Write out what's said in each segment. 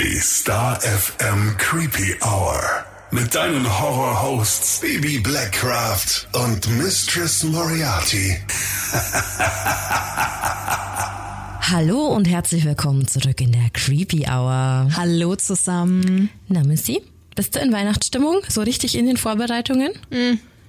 Die Star FM Creepy Hour. Mit deinen Horror-Hosts Baby Blackcraft und Mistress Moriarty. Hallo und herzlich willkommen zurück in der Creepy Hour. Hallo zusammen. Na, Missy, bist du in Weihnachtsstimmung? So richtig in den Vorbereitungen?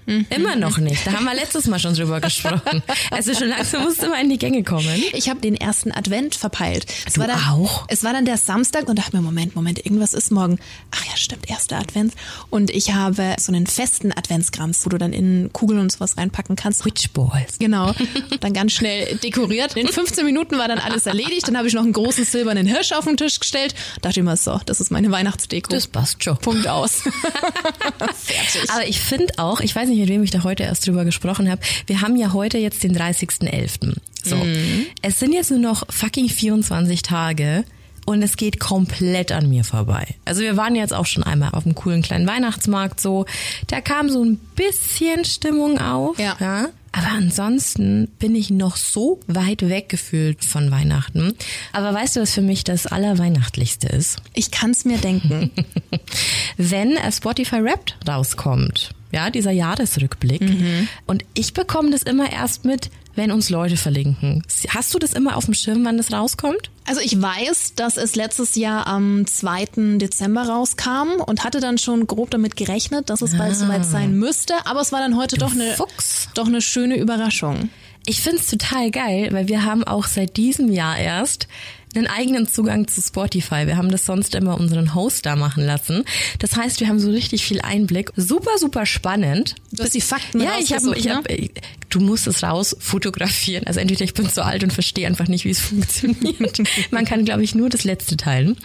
Mm. Immer noch nicht. Da haben wir letztes Mal schon drüber gesprochen. Also schon langsam musst du mal in die Gänge kommen. Ich habe den ersten Advent verpeilt. Es Du war dann, auch? Es war dann der Samstag und dachte mir, Moment, Moment, irgendwas ist morgen. Ach ja, stimmt, erster Advent. Und ich habe so einen festen Adventskranz, wo du dann in Kugeln und sowas reinpacken kannst. Witch Balls. Genau. Dann ganz schnell dekoriert. In 15 Minuten war dann alles erledigt. Dann habe ich noch einen großen silbernen Hirsch auf den Tisch gestellt. Dachte ich mir so, das ist meine Weihnachtsdeko. Das passt schon. Punkt aus. Fertig. Aber ich finde auch, ich weiß nicht, mit wem ich da heute erst drüber gesprochen habe, wir haben ja heute jetzt den 30.11. So, es sind jetzt nur noch fucking 24 Tage und es geht komplett an mir vorbei. Also wir waren jetzt auch schon einmal auf einem coolen kleinen Weihnachtsmarkt so, da kam so ein bisschen Stimmung auf, Ja. Aber ansonsten bin ich noch so weit weg gefühlt von Weihnachten. Aber weißt du, was für mich das Allerweihnachtlichste ist? Ich kann's mir denken. wenn äh, Spotify Wrapped rauskommt, ja, dieser Jahresrückblick. Und ich bekomme das immer erst mit, wenn uns Leute verlinken. Hast du das immer auf dem Schirm, wann das rauskommt? Also ich weiß, dass es letztes Jahr am 2. Dezember rauskam und hatte dann schon grob damit gerechnet, dass es bald soweit sein müsste. Aber es war dann heute doch eine, Fuchs. doch eine schöne Überraschung. Ich find's total geil, weil wir haben auch seit diesem Jahr erst einen eigenen Zugang zu Spotify. Wir haben das sonst immer unseren Host da machen lassen. Das heißt, wir haben so richtig viel Einblick. Super, super spannend. Du hast die Fakten Ja, ich habe, ich ne? hab, äh, du musst es raus fotografieren. Also entweder ich bin zu alt und verstehe einfach nicht, wie es funktioniert. Man kann, glaube ich, nur das letzte teilen.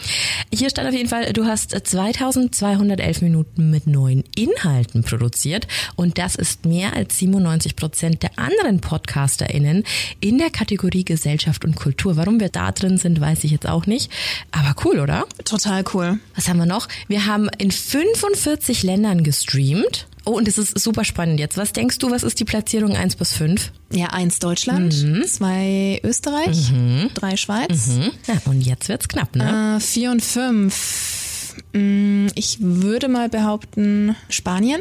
Hier stand auf jeden Fall, du hast 2211 Minuten mit neuen Inhalten produziert und das ist mehr als 97 Prozent der anderen PodcasterInnen in der Kategorie Gesellschaft und Kultur. Warum wir da drin sind, weiß ich jetzt auch nicht. Aber cool, oder? Total cool. Was haben wir noch? Wir haben in 45 Ländern gestreamt. Oh, und das ist super spannend jetzt. Was denkst du, was ist die Platzierung 1 bis 5? Ja, eins Deutschland, zwei Österreich, drei Schweiz, Hm? Ja, und jetzt wird's knapp, ne? äh, vier und fünf. Mm, Ich würde mal behaupten, Spanien,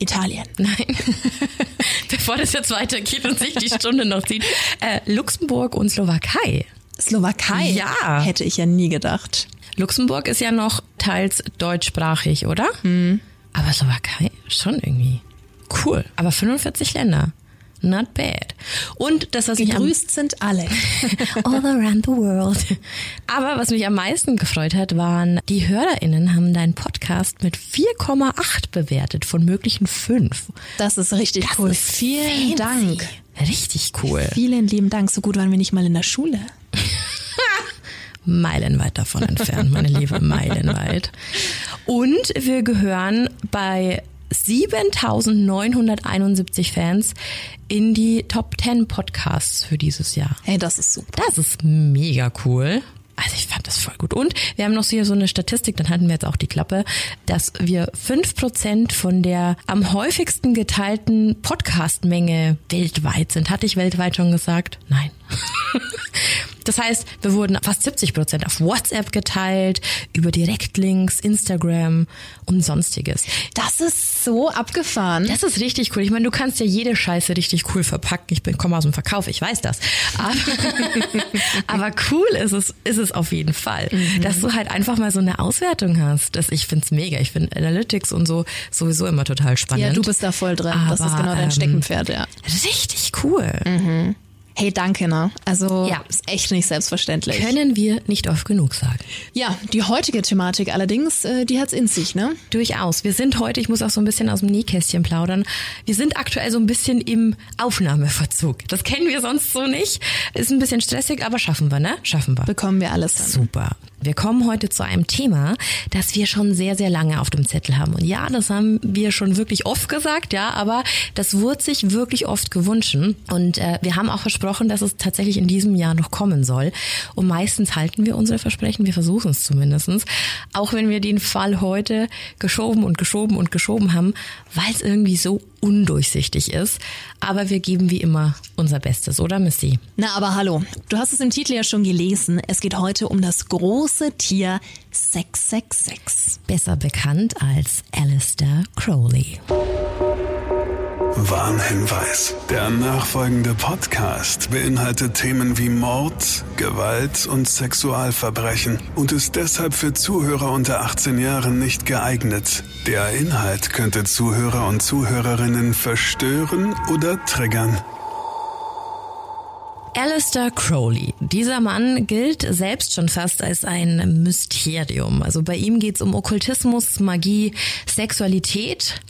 Italien. Nein. Bevor das jetzt weitergeht und sich die Stunde noch zieht. Äh, Luxemburg und Slowakei. Slowakei. Ja. Hätte ich ja nie gedacht. Luxemburg ist ja noch teils deutschsprachig, oder? Aber Slowakei schon irgendwie cool. Aber 45 Länder. Not bad. Und das, was mich am Gegrüßt sind alle. all around the world. Aber was mich am meisten gefreut hat, waren, die HörerInnen haben deinen Podcast mit 4,8 bewertet von möglichen 5. Das ist richtig Das cool. ist Vielen fancy. Dank. Richtig cool. Vielen lieben Dank. So gut waren wir nicht mal in der Schule. Meilenweit davon entfernt, meine liebe Meilenweit. Und wir gehören bei 7971 Fans in die Top 10 Podcasts für dieses Jahr. Hey, das ist super. Das ist mega cool. Also ich fand das voll gut. Und wir haben noch hier so eine Statistik, dann hatten wir jetzt auch die Klappe, dass wir 5% von der am häufigsten geteilten Podcast-Menge weltweit sind. Hatte ich weltweit schon gesagt? Nein. Das heißt, wir wurden fast 70 Prozent auf WhatsApp geteilt, über Direktlinks, Instagram und sonstiges. Das ist so abgefahren. Das ist richtig cool. Ich meine, du kannst ja jede Scheiße richtig cool verpacken. Ich bin komme aus dem Verkauf, ich weiß das. Aber, aber cool ist es, ist es auf jeden Fall, dass du halt einfach mal so eine Auswertung hast. Das, ich find's mega. Ich finde Analytics und so sowieso immer total spannend. ja, du bist da voll drin. das ist Aber, genau dein ähm, Steckenpferd, ja. richtig cool. Hey, danke, ne? Also, Ja. ist echt nicht selbstverständlich. Können wir nicht oft genug sagen. Ja, die heutige Thematik allerdings, äh, die hat's in sich, ne? Durchaus. Wir sind heute, ich muss auch so ein bisschen aus dem Nähkästchen plaudern, wir sind aktuell so ein bisschen im Aufnahmeverzug. Das kennen wir sonst so nicht. Ist ein bisschen stressig, aber schaffen wir, ne? Schaffen wir. Bekommen wir alles dann. Super. Wir kommen heute zu einem Thema, das wir schon sehr, sehr lange auf dem Zettel haben. Und ja, das haben wir schon wirklich oft gesagt, ja, aber das wurde sich wirklich oft gewünscht. Und äh, wir haben auch versprochen, dass es tatsächlich in diesem Jahr noch kommen soll. Und meistens halten wir unsere Versprechen, wir versuchen es zumindestens, Auch wenn wir den Fall heute geschoben und geschoben und geschoben haben, weil es irgendwie so undurchsichtig ist. Aber wir geben wie immer unser Bestes, oder Missy? Na, aber hallo. Du hast es im Titel ja schon gelesen. Es geht heute um das große Tier 666. Besser bekannt als Alistair Crowley. Warnhinweis. Der nachfolgende Podcast beinhaltet Themen wie Mord, Gewalt und Sexualverbrechen und ist deshalb für Zuhörer unter 18 Jahren nicht geeignet. Der Inhalt könnte Zuhörer und Zuhörerinnen verstören oder triggern. Alistair Crowley. Dieser Mann gilt selbst schon fast als ein Mysterium. Also bei ihm geht es um Okkultismus, Magie, Sexualität,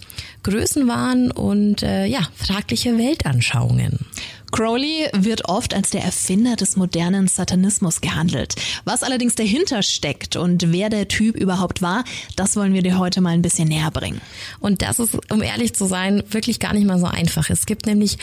Größenwahn und äh, ja, fragliche Weltanschauungen. Crowley wird oft als der Erfinder des modernen Satanismus gehandelt. Was allerdings dahinter steckt und wer der Typ überhaupt war, das wollen wir dir heute mal ein bisschen näher bringen. Und das ist, um ehrlich zu sein, wirklich gar nicht mal so einfach. Es gibt nämlich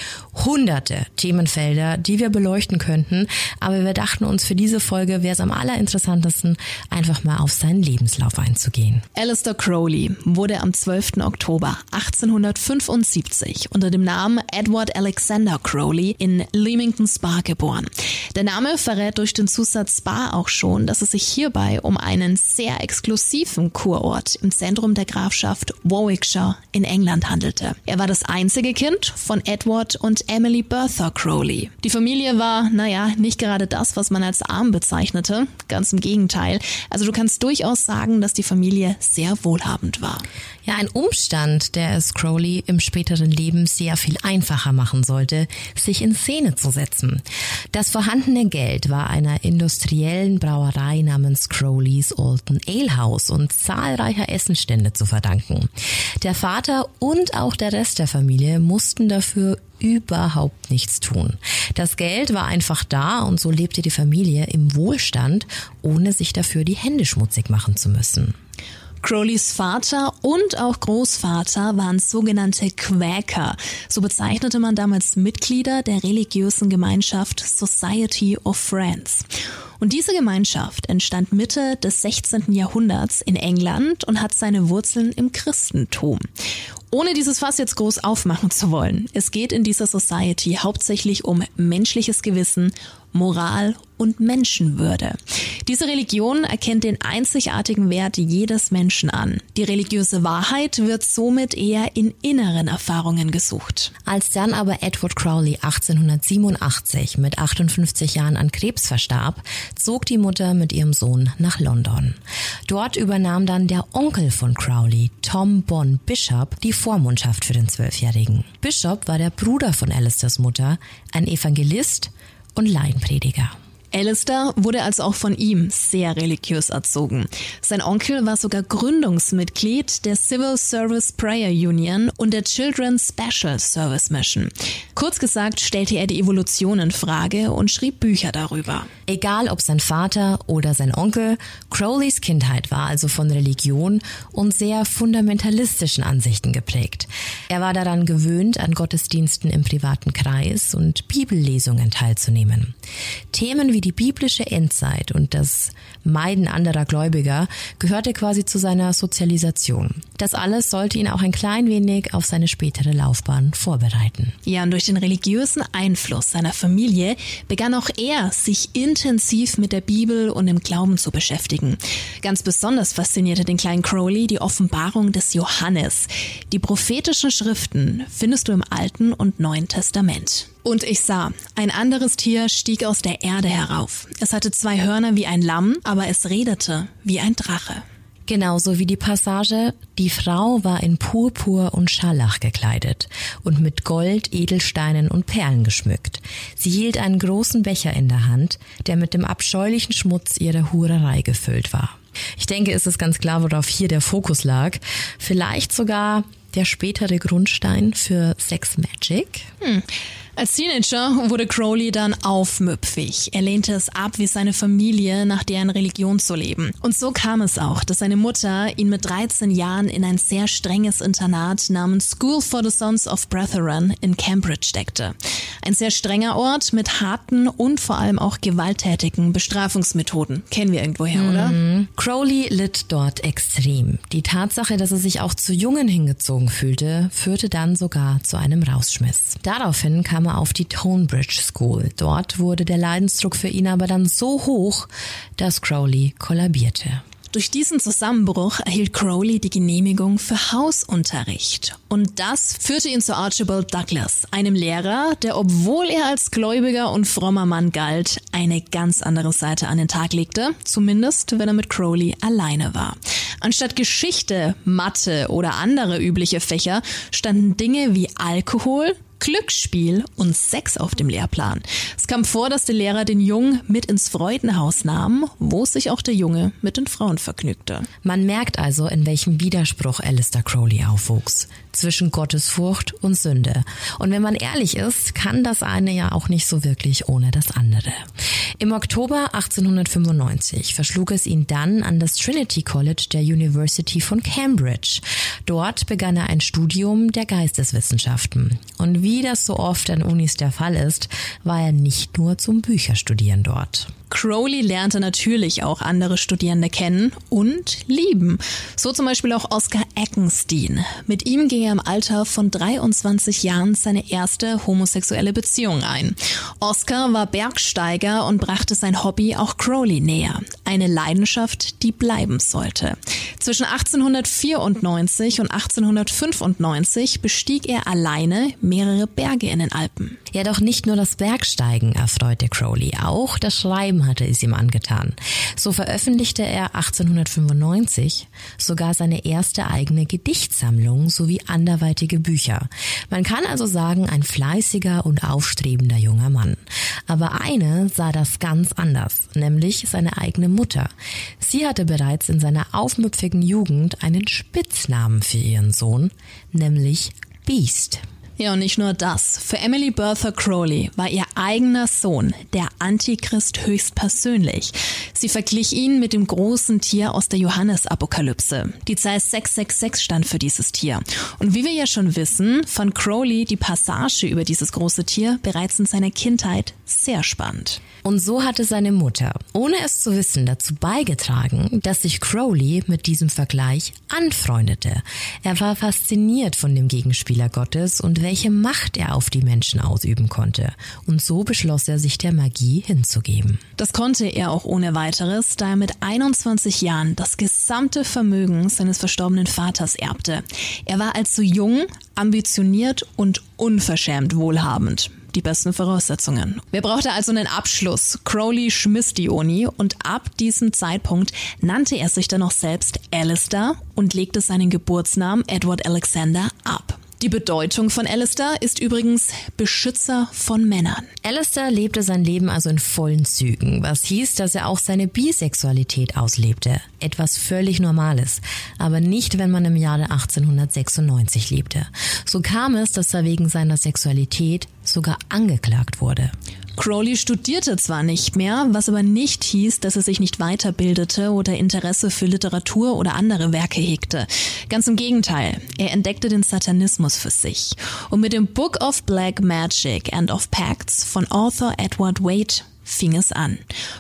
hunderte Themenfelder, die wir beleuchten könnten, aber wir dachten uns, für diese Folge wäre es am allerinteressantesten, einfach mal auf seinen Lebenslauf einzugehen. Alistair Crowley wurde am 12. Oktober 1875 unter dem Namen Edward Alexander Crowley in Leamington Spa geboren. Der Name verrät durch den Zusatz Spa auch schon, dass es sich hierbei um einen sehr exklusiven Kurort im Zentrum der Grafschaft Warwickshire in England handelte. Er war das einzige Kind von Edward und Emily Bertha Crowley. Die Familie war, naja, nicht gerade das, was man als arm bezeichnete, ganz im Gegenteil. Also du kannst durchaus sagen, dass die Familie sehr wohlhabend war. Ja, ein Umstand, der es Crowley im späteren Leben sehr viel einfacher machen sollte, sich in Szene zu setzen. Das vorhandene Geld war einer industriellen Brauerei namens Crowley's Alton Ale House und zahlreicher Essenstände zu verdanken. Der Vater und auch der Rest der Familie mussten dafür überhaupt nichts tun. Das Geld war einfach da und so lebte die Familie im Wohlstand, ohne sich dafür die Hände schmutzig machen zu müssen. Crowleys Vater und auch Großvater waren sogenannte Quäker. So bezeichnete man damals Mitglieder der religiösen Gemeinschaft Society of Friends. Und diese Gemeinschaft entstand Mitte des 16. Jahrhunderts in England und hat seine Wurzeln im Christentum. Ohne dieses Fass jetzt groß aufmachen zu wollen, es geht in dieser Society hauptsächlich um menschliches Gewissen, Moral und Menschenwürde. Diese Religion erkennt den einzigartigen Wert jedes Menschen an. Die religiöse Wahrheit wird somit eher in inneren Erfahrungen gesucht. Als dann aber Edward Crowley 1887 mit 58 Jahren an Krebs verstarb, zog die Mutter mit ihrem Sohn nach London. Dort übernahm dann der Onkel von Crowley, Tom Bon Bishop, die Vormundschaft für den Zwölfjährigen. Bishop war der Bruder von Alistairs Mutter, ein Evangelist und Laienprediger. Alistair wurde also auch von ihm sehr religiös erzogen. Sein Onkel war sogar Gründungsmitglied der Civil Service Prayer Union und der Children's Special Service Mission. Kurz gesagt stellte er die Evolution in Frage und schrieb Bücher darüber. Egal ob sein Vater oder sein Onkel, Crowleys Kindheit war also von Religion und sehr fundamentalistischen Ansichten geprägt. Er war daran gewöhnt, an Gottesdiensten im privaten Kreis und Bibellesungen teilzunehmen. Themen wie wie die biblische Endzeit und das Meiden anderer Gläubiger gehörte quasi zu seiner Sozialisation. Das alles sollte ihn auch ein klein wenig auf seine spätere Laufbahn vorbereiten. Ja, und durch den religiösen Einfluss seiner Familie begann auch er, sich intensiv mit der Bibel und dem Glauben zu beschäftigen. Ganz besonders faszinierte den kleinen Crowley die Offenbarung des Johannes. Die prophetischen Schriften findest du im Alten und Neuen Testament. Und ich sah, ein anderes Tier stieg aus der Erde herauf. Es hatte zwei Hörner wie ein Lamm, aber es redete wie ein Drache. Genauso wie die Passage, die Frau war in Purpur und Scharlach gekleidet und mit Gold, Edelsteinen und Perlen geschmückt. Sie hielt einen großen Becher in der Hand, der mit dem abscheulichen Schmutz ihrer Hurerei gefüllt war. Ich denke, es ist ganz klar, worauf hier der Fokus lag. Vielleicht sogar der spätere Grundstein für Sex Magic. Hm. Als Teenager wurde Crowley dann aufmüpfig. Er lehnte es ab, wie seine Familie nach deren Religion zu leben. Und so kam es auch, dass seine Mutter ihn mit 13 Jahren in ein sehr strenges Internat namens School for the Sons of Brethren in Cambridge steckte. Ein sehr strenger Ort mit harten und vor allem auch gewalttätigen Bestrafungsmethoden. Kennen wir irgendwoher, oder? Mhm. Crowley litt dort extrem. Die Tatsache, dass er sich auch zu Jungen hingezogen fühlte, führte dann sogar zu einem Rausschmiss. Daraufhin kam er auf die Tonebridge School. Dort wurde der Leidensdruck für ihn aber dann so hoch, dass Crowley kollabierte. Durch diesen Zusammenbruch erhielt Crowley die Genehmigung für Hausunterricht. Und das führte ihn zu Archibald Douglas, einem Lehrer, der, obwohl er als gläubiger und frommer Mann galt, eine ganz andere Seite an den Tag legte, zumindest wenn er mit Crowley alleine war. Anstatt Geschichte, Mathe oder andere übliche Fächer standen Dinge wie Alkohol, Glücksspiel und Sex auf dem Lehrplan. Es kam vor, dass der Lehrer den Jungen mit ins Freudenhaus nahm, wo sich auch der Junge mit den Frauen vergnügte. Man merkt also, in welchem Widerspruch Alistair Crowley aufwuchs. Zwischen Gottesfurcht und Sünde. Und wenn man ehrlich ist, kann das eine ja auch nicht so wirklich ohne das andere. Im Oktober 1895 verschlug es ihn dann an das Trinity College der University von Cambridge. Dort begann er ein Studium der Geisteswissenschaften. Und wie das so oft an Unis der Fall ist, war er nicht nur zum Bücherstudieren dort. Crowley lernte natürlich auch andere Studierende kennen und lieben. So zum Beispiel auch Oscar Eckenstein. Mit ihm ging er im Alter von 23 Jahren seine erste homosexuelle Beziehung ein. Oscar war Bergsteiger und brachte sein Hobby auch Crowley näher. Eine Leidenschaft, die bleiben sollte. Zwischen 1894 und 1895 bestieg er alleine mehrere Berge in den Alpen. Ja, doch nicht nur das Bergsteigen erfreute Crowley, auch das Schreiben hatte es ihm angetan. So veröffentlichte er 1895 sogar seine erste eigene Gedichtsammlung sowie anderweitige Bücher. Man kann also sagen, ein fleißiger und aufstrebender junger Mann. Aber eine sah das ganz anders, nämlich seine eigene Mutter. Sie hatte bereits in seiner aufmüpfigen Jugend einen Spitznamen für ihren Sohn, nämlich Beast. Ja, und nicht nur das. Für Emily Bertha Crowley war ihr eigener Sohn der Antichrist höchstpersönlich. Sie verglich ihn mit dem großen Tier aus der Johannesapokalypse. Die Zahl 666 stand für dieses Tier. Und wie wir ja schon wissen, fand Crowley die Passage über dieses große Tier bereits in seiner Kindheit sehr spannend. Und so hatte seine Mutter, ohne es zu wissen, dazu beigetragen, dass sich Crowley mit diesem Vergleich anfreundete. Er war fasziniert von dem Gegenspieler Gottes und welche Macht er auf die Menschen ausüben konnte. Und so beschloss er, sich der Magie hinzugeben. Das konnte er auch ohne weiteres, da er mit 21 Jahren das gesamte Vermögen seines verstorbenen Vaters erbte. Er war also jung, ambitioniert und unverschämt wohlhabend die besten Voraussetzungen. Wer brauchte also einen Abschluss? Crowley schmiss die Uni und ab diesem Zeitpunkt nannte er sich dann auch selbst Alistair und legte seinen Geburtsnamen Edward Alexander ab. Die Bedeutung von Alistair ist übrigens Beschützer von Männern. Alistair lebte sein Leben also in vollen Zügen, was hieß, dass er auch seine Bisexualität auslebte. Etwas völlig Normales, aber nicht, wenn man im Jahre 1896 lebte. So kam es, dass er wegen seiner Sexualität sogar angeklagt wurde. Crowley studierte zwar nicht mehr, was aber nicht hieß, dass er sich nicht weiterbildete oder Interesse für Literatur oder andere Werke hegte. Ganz im Gegenteil, er entdeckte den Satanismus für sich. Und mit dem Book of Black Magic and of Pacts von Author Edward Wade fing es an.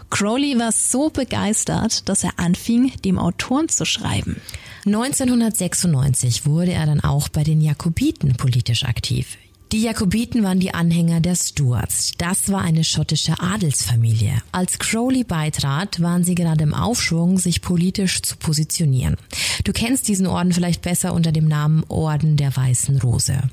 Crowley war so begeistert, dass er anfing, dem Autoren zu schreiben. 1996 wurde er dann auch bei den Jakobiten politisch aktiv. Die Jakobiten waren die Anhänger der Stuarts. Das war eine schottische Adelsfamilie. Als Crowley beitrat, waren sie gerade im Aufschwung, sich politisch zu positionieren. Du kennst diesen Orden vielleicht besser unter dem Namen Orden der Weißen Rose.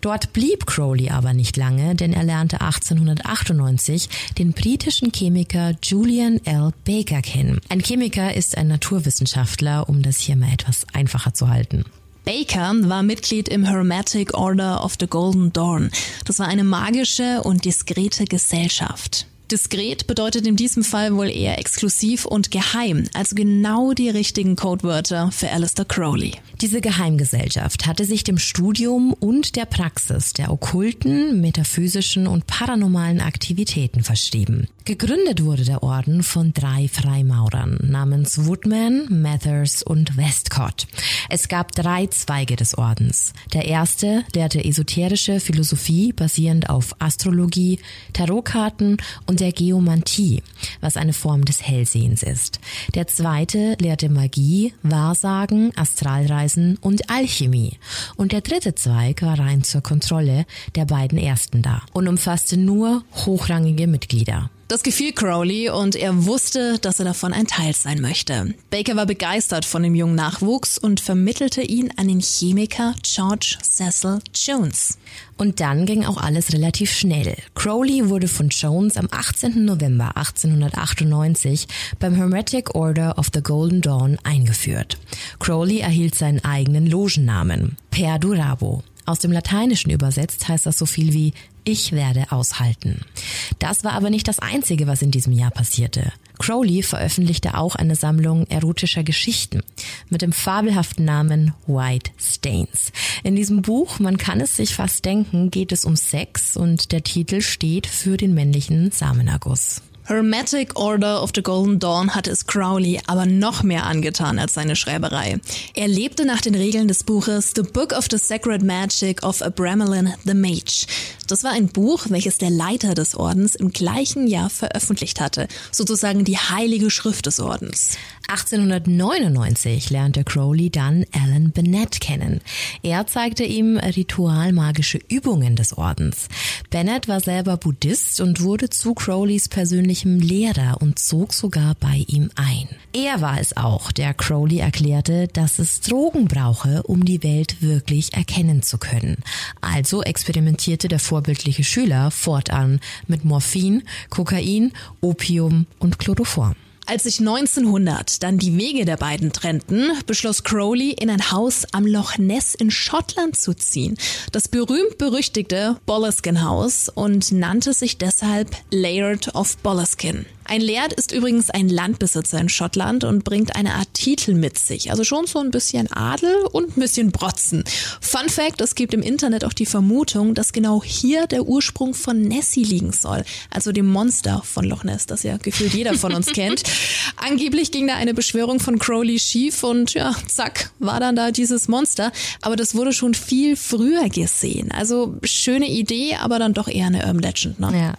Dort blieb Crowley aber nicht lange, denn er lernte 1898 den britischen Chemiker Julian L. Baker kennen. Ein Chemiker ist ein Naturwissenschaftler, um das hier mal etwas einfacher zu halten. Baker war Mitglied im Hermetic Order of the Golden Dawn. Das war eine magische und diskrete Gesellschaft. Diskret bedeutet in diesem Fall wohl eher exklusiv und geheim, also genau die richtigen Codewörter für Alistair Crowley. Diese Geheimgesellschaft hatte sich dem Studium und der Praxis der okkulten, metaphysischen und paranormalen Aktivitäten verschrieben. Gegründet wurde der Orden von drei Freimaurern namens Woodman, Mathers und Westcott. Es gab drei Zweige des Ordens. Der erste lehrte esoterische Philosophie basierend auf Astrologie, Tarotkarten und der Geomantie, was eine Form des Hellsehens ist. Der zweite lehrte Magie, Wahrsagen, Astralreisen und Alchemie. Und der dritte Zweig war rein zur Kontrolle der beiden ersten da und umfasste nur hochrangige Mitglieder. Das gefiel Crowley und er wusste, dass er davon ein Teil sein möchte. Baker war begeistert von dem jungen Nachwuchs und vermittelte ihn an den Chemiker George Cecil Jones. Und dann ging auch alles relativ schnell. Crowley wurde von Jones am 18. November 1898 beim Hermetic Order of the Golden Dawn eingeführt. Crowley erhielt seinen eigenen Logennamen, Perdurabo. Aus dem Lateinischen übersetzt heißt das so viel wie ich werde aushalten. Das war aber nicht das Einzige, was in diesem Jahr passierte. Crowley veröffentlichte auch eine Sammlung erotischer Geschichten mit dem fabelhaften Namen White Stains. In diesem Buch, man kann es sich fast denken, geht es um Sex und der Titel steht für den männlichen Samenerguss. Hermetic Order of the Golden Dawn hatte es Crowley aber noch mehr angetan als seine Schreiberei. Er lebte nach den Regeln des Buches The Book of the Sacred Magic of Abramelin the Mage. Das war ein Buch, welches der Leiter des Ordens im gleichen Jahr veröffentlicht hatte, sozusagen die heilige Schrift des Ordens. 1899 lernte Crowley dann Alan Bennett kennen. Er zeigte ihm ritualmagische Übungen des Ordens. Bennett war selber Buddhist und wurde zu Crowleys persönlichem Lehrer und zog sogar bei ihm ein. Er war es auch, der Crowley erklärte, dass es Drogen brauche, um die Welt wirklich erkennen zu können. Also experimentierte der vorbildliche Schüler fortan mit Morphin, Kokain, Opium und Chloroform. Als sich 1900 dann die Wege der beiden trennten, beschloss Crowley, in ein Haus am Loch Ness in Schottland zu ziehen. Das berühmt-berüchtigte Boleskine House und nannte sich deshalb Laird of Boleskine. Ein Laird ist übrigens ein Landbesitzer in Schottland und bringt eine Art Titel mit sich. Also schon so ein bisschen Adel und ein bisschen Brotzen. Fun Fact, es gibt im Internet auch die Vermutung, dass genau hier der Ursprung von Nessie liegen soll. Also dem Monster von Loch Ness, das ja gefühlt jeder von uns kennt. Angeblich ging da eine Beschwörung von Crowley schief und ja, zack, war dann da dieses Monster. Aber das wurde schon viel früher gesehen. Also schöne Idee, aber dann doch eher eine Urban Legend. Ne? Ja.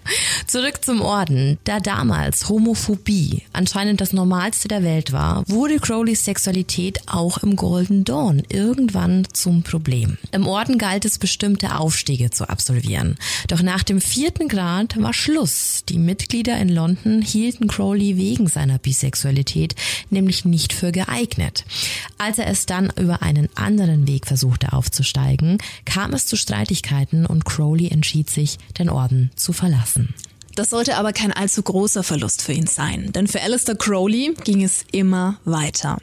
Zurück zum Orden. Da damals als Homophobie anscheinend das Normalste der Welt war, wurde Crowleys Sexualität auch im Golden Dawn irgendwann zum Problem. Im Orden galt es, bestimmte Aufstiege zu absolvieren. Doch nach dem vierten Grad war Schluss. Die Mitglieder in London hielten Crowley wegen seiner Bisexualität nämlich nicht für geeignet. Als er es dann über einen anderen Weg versuchte aufzusteigen, kam es zu Streitigkeiten und Crowley entschied sich, den Orden zu verlassen. Das sollte aber kein allzu großer Verlust für ihn sein, denn für Alistair Crowley ging es immer weiter.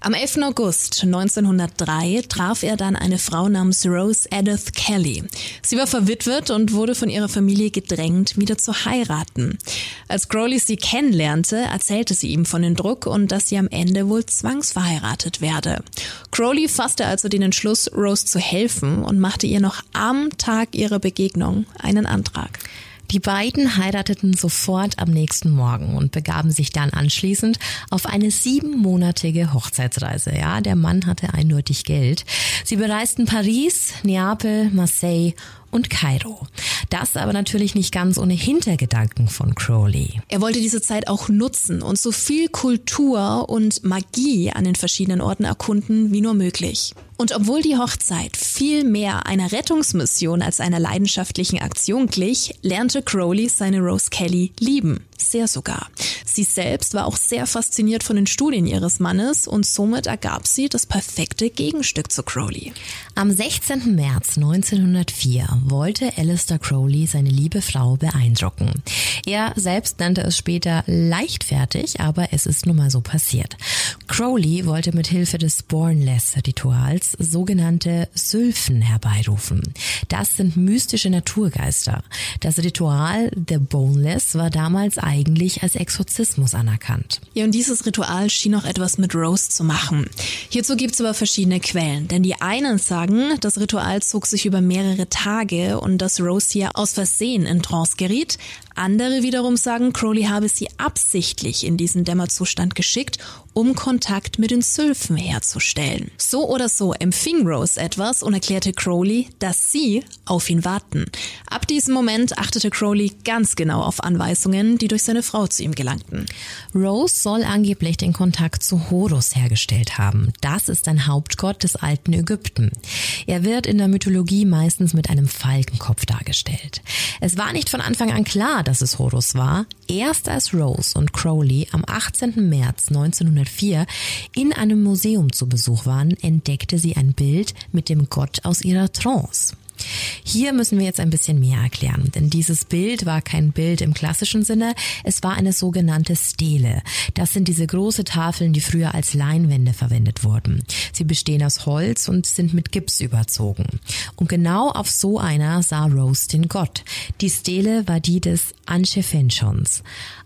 Am 11. August 1903 traf er dann eine Frau namens Rose Edith Kelly. Sie war verwitwet und wurde von ihrer Familie gedrängt, wieder zu heiraten. Als Crowley sie kennenlernte, erzählte sie ihm von dem Druck und dass sie am Ende wohl zwangsverheiratet werde. Crowley fasste also den Entschluss, Rose zu helfen und machte ihr noch am Tag ihrer Begegnung einen Antrag. Die beiden heirateten sofort am nächsten Morgen und begaben sich dann anschließend auf eine siebenmonatige Hochzeitsreise. Ja, der Mann hatte eindeutig Geld. Sie bereisten Paris, Neapel, Marseille und Kairo. Das aber natürlich nicht ganz ohne Hintergedanken von Crowley. Er wollte diese Zeit auch nutzen und so viel Kultur und Magie an den verschiedenen Orten erkunden wie nur möglich. Und obwohl die Hochzeit viel mehr einer Rettungsmission als einer leidenschaftlichen Aktion glich, lernte Crowley seine Rose Kelly lieben. Sehr sogar. Sie selbst war auch sehr fasziniert von den Studien ihres Mannes und somit ergab sie das perfekte Gegenstück zu Crowley. Am 16. März 1904 wollte Alistair Crowley seine liebe Frau beeindrucken. Er selbst nannte es später leichtfertig, aber es ist nun mal so passiert. Crowley wollte mit Hilfe des Bornless-Rituals sogenannte Sylphen herbeirufen. Das sind mystische Naturgeister. Das Ritual The Boneless war damals eigentlich als Exorzismus anerkannt. Ja, und dieses Ritual schien auch etwas mit Rose zu machen. Hierzu gibt's aber verschiedene Quellen, denn die einen sagen, das Ritual zog sich über mehrere Tage und dass Rose hier aus Versehen in Trance geriet. Andere wiederum sagen, Crowley habe sie absichtlich in diesen Dämmerzustand geschickt, um Kontakt mit den Sylphen herzustellen. So oder so empfing Rose etwas und erklärte Crowley, dass sie auf ihn warten. Ab diesem Moment achtete Crowley ganz genau auf Anweisungen, die durch seine Frau zu ihm gelangten. Rose soll angeblich den Kontakt zu Horus hergestellt haben. Das ist ein Hauptgott des alten Ägypten. Er wird in der Mythologie meistens mit einem Falkenkopf dargestellt. Es war nicht von Anfang an klar, dass es Horus war. Erst als Rose und Crowley am 18. März 1904 in einem Museum zu Besuch waren, entdeckte sie ein Bild mit dem Gott aus ihrer Trance. Hier müssen wir jetzt ein bisschen mehr erklären, denn dieses Bild war kein Bild im klassischen Sinne, es war eine sogenannte Stele. Das sind diese große Tafeln, die früher als Leinwände verwendet wurden. Sie bestehen aus Holz und sind mit Gips überzogen. Und genau auf so einer sah Rose den Gott. Die Stele war die des Anchefenchons.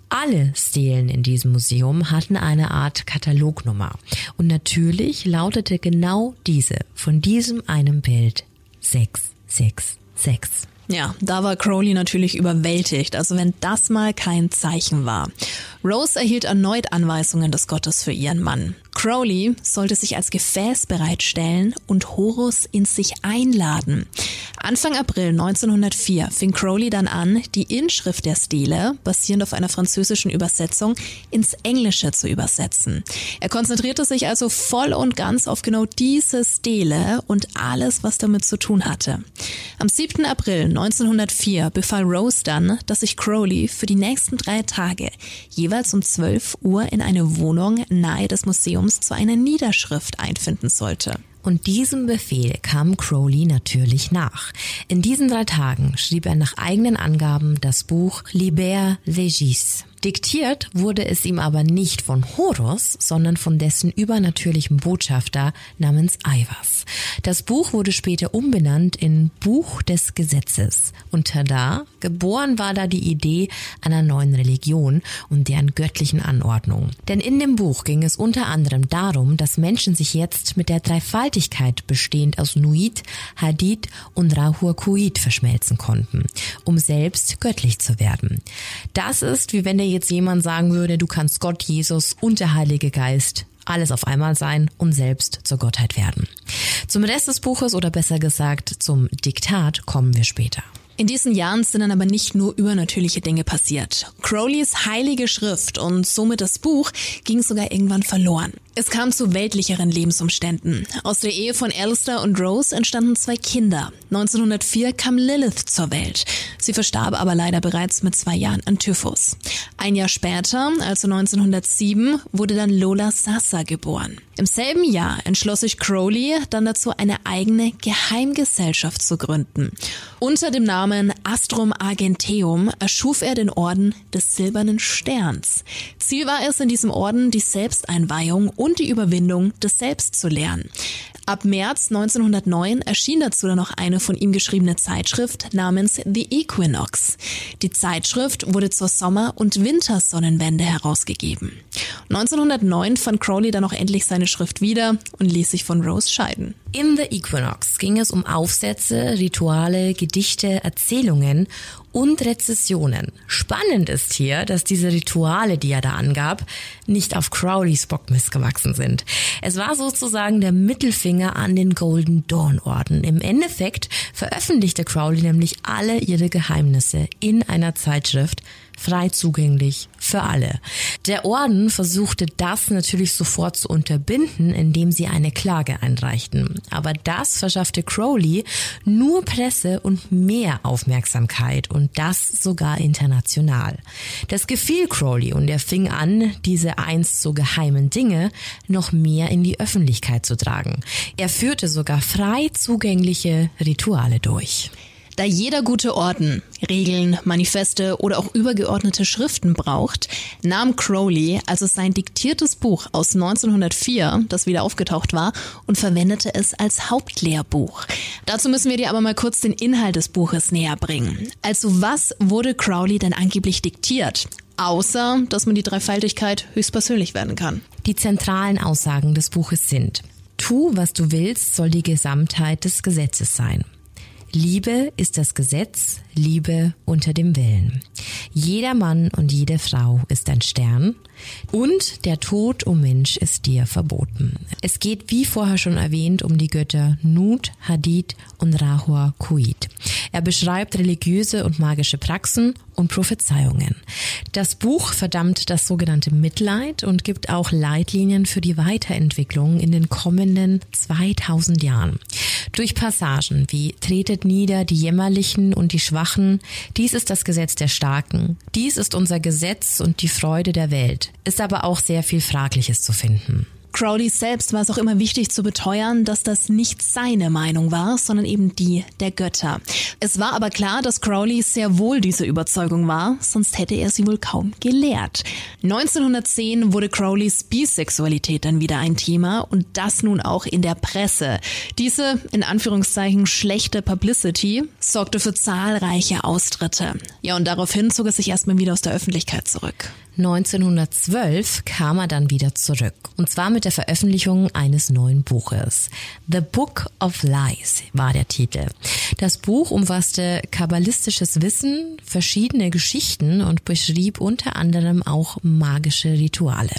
Alle Stelen in diesem Museum hatten eine Art Katalognummer. Und natürlich lautete genau diese von diesem einem Bild 6. 6, 6. Ja, da war Crowley natürlich überwältigt, also wenn das mal kein Zeichen war. Rose erhielt erneut Anweisungen des Gottes für ihren Mann. Crowley sollte sich als Gefäß bereitstellen und Horus in sich einladen. Anfang April 1904 fing Crowley dann an, die Inschrift der Stele, basierend auf einer französischen Übersetzung, ins Englische zu übersetzen. Er konzentrierte sich also voll und ganz auf genau diese Stele und alles, was damit zu tun hatte. Am 7. April 1904 befahl Rose dann, dass sich Crowley für die nächsten drei Tage jeweils um 12 Uhr in eine Wohnung nahe des Museums zu einer Niederschrift einfinden sollte. Und diesem Befehl kam Crowley natürlich nach. In diesen drei Tagen schrieb er nach eigenen Angaben das Buch Liber Legis. Diktiert wurde es ihm aber nicht von Horus, sondern von dessen übernatürlichem Botschafter namens Ivas. Das Buch wurde später umbenannt in Buch des Gesetzes. Und tada, geboren war da die Idee einer neuen Religion und deren göttlichen Anordnung. Denn in dem Buch ging es unter anderem darum, dass Menschen sich jetzt mit der Dreifaltigkeit bestehend aus Nuit, Hadith und Rahuakuit verschmelzen konnten, um selbst göttlich zu werden. Das ist, wie wenn der jetzt jemand sagen würde, du kannst Gott, Jesus und der Heilige Geist alles auf einmal sein und selbst zur Gottheit werden. Zum Rest des Buches oder besser gesagt zum Diktat kommen wir später. In diesen Jahren sind dann aber nicht nur übernatürliche Dinge passiert. Crowleys heilige Schrift und somit das Buch ging sogar irgendwann verloren. Es kam zu weltlicheren Lebensumständen. Aus der Ehe von Alistair und Rose entstanden zwei Kinder. 1904 kam Lilith zur Welt. Sie verstarb aber leider bereits mit zwei Jahren an Typhus. Ein Jahr später, also 1907, wurde dann Lola Sassa geboren. Im selben Jahr entschloss sich Crowley dann dazu, eine eigene Geheimgesellschaft zu gründen. Unter dem Namen Astrum Argenteum erschuf er den Orden des Silbernen Sterns. Ziel war es in diesem Orden, die Selbsteinweihung und die Überwindung des Selbst zu lernen. Ab März 1909 erschien dazu dann noch eine von ihm geschriebene Zeitschrift namens The Equinox. Die Zeitschrift wurde zur Sommer- und Wintersonnenwende herausgegeben. 1909 fand Crowley dann auch endlich seine Schrift wieder und ließ sich von Rose scheiden. In The Equinox ging es um Aufsätze, Rituale, Gedichte, Erzählungen und Rezessionen. Spannend ist hier, dass diese Rituale, die er da angab, nicht auf Crowleys Bockmist gewachsen sind. Es war sozusagen der Mittelfinger an den Golden Dawn Orden. Im Endeffekt veröffentlichte Crowley nämlich alle ihre Geheimnisse in einer Zeitschrift, frei zugänglich für alle. Der Orden versuchte das natürlich sofort zu unterbinden, indem sie eine Klage einreichten. Aber das verschaffte Crowley nur Presse und mehr Aufmerksamkeit und das sogar international. Das gefiel Crowley und er fing an, diese einst so geheimen Dinge noch mehr in die Öffentlichkeit zu tragen. Er führte sogar frei zugängliche Rituale durch. Da jeder gute Orden Regeln, Manifeste oder auch übergeordnete Schriften braucht, nahm Crowley also sein diktiertes Buch aus 1904, das wieder aufgetaucht war, und verwendete es als Hauptlehrbuch. Dazu müssen wir dir aber mal kurz den Inhalt des Buches näher bringen. Also was wurde Crowley denn angeblich diktiert? Außer, dass man die Dreifaltigkeit höchstpersönlich werden kann. Die zentralen Aussagen des Buches sind, tu, was du willst, soll die Gesamtheit des Gesetzes sein. Liebe ist das Gesetz, Liebe unter dem Willen. Jeder Mann und jede Frau ist ein Stern und der Tod, o oh Mensch, ist dir verboten. Es geht, wie vorher schon erwähnt, um die Götter Nut, Hadid und Rahua Kuit. Er beschreibt religiöse und magische Praxen und Prophezeiungen. Das Buch verdammt das sogenannte Mitleid und gibt auch Leitlinien für die Weiterentwicklung in den kommenden 2000 Jahren. Durch Passagen wie tretet nieder die Jämmerlichen und die Schwachen, dies ist das Gesetz der Starken, dies ist unser Gesetz und die Freude der Welt, ist aber auch sehr viel Fragliches zu finden. Crowley selbst war es auch immer wichtig zu beteuern, dass das nicht seine Meinung war, sondern eben die der Götter. Es war aber klar, dass Crowley sehr wohl diese Überzeugung war, sonst hätte er sie wohl kaum gelehrt. 1910 wurde Crowleys Bisexualität dann wieder ein Thema und das nun auch in der Presse. Diese, in Anführungszeichen, schlechte Publicity sorgte für zahlreiche Austritte. Ja, und daraufhin zog er sich erstmal wieder aus der Öffentlichkeit zurück. 1912 kam er dann wieder zurück. Und zwar mit der Veröffentlichung eines neuen Buches. The Book of Lies war der Titel. Das Buch umfasste kabbalistisches Wissen, verschiedene Geschichten und beschrieb unter anderem auch magische Rituale.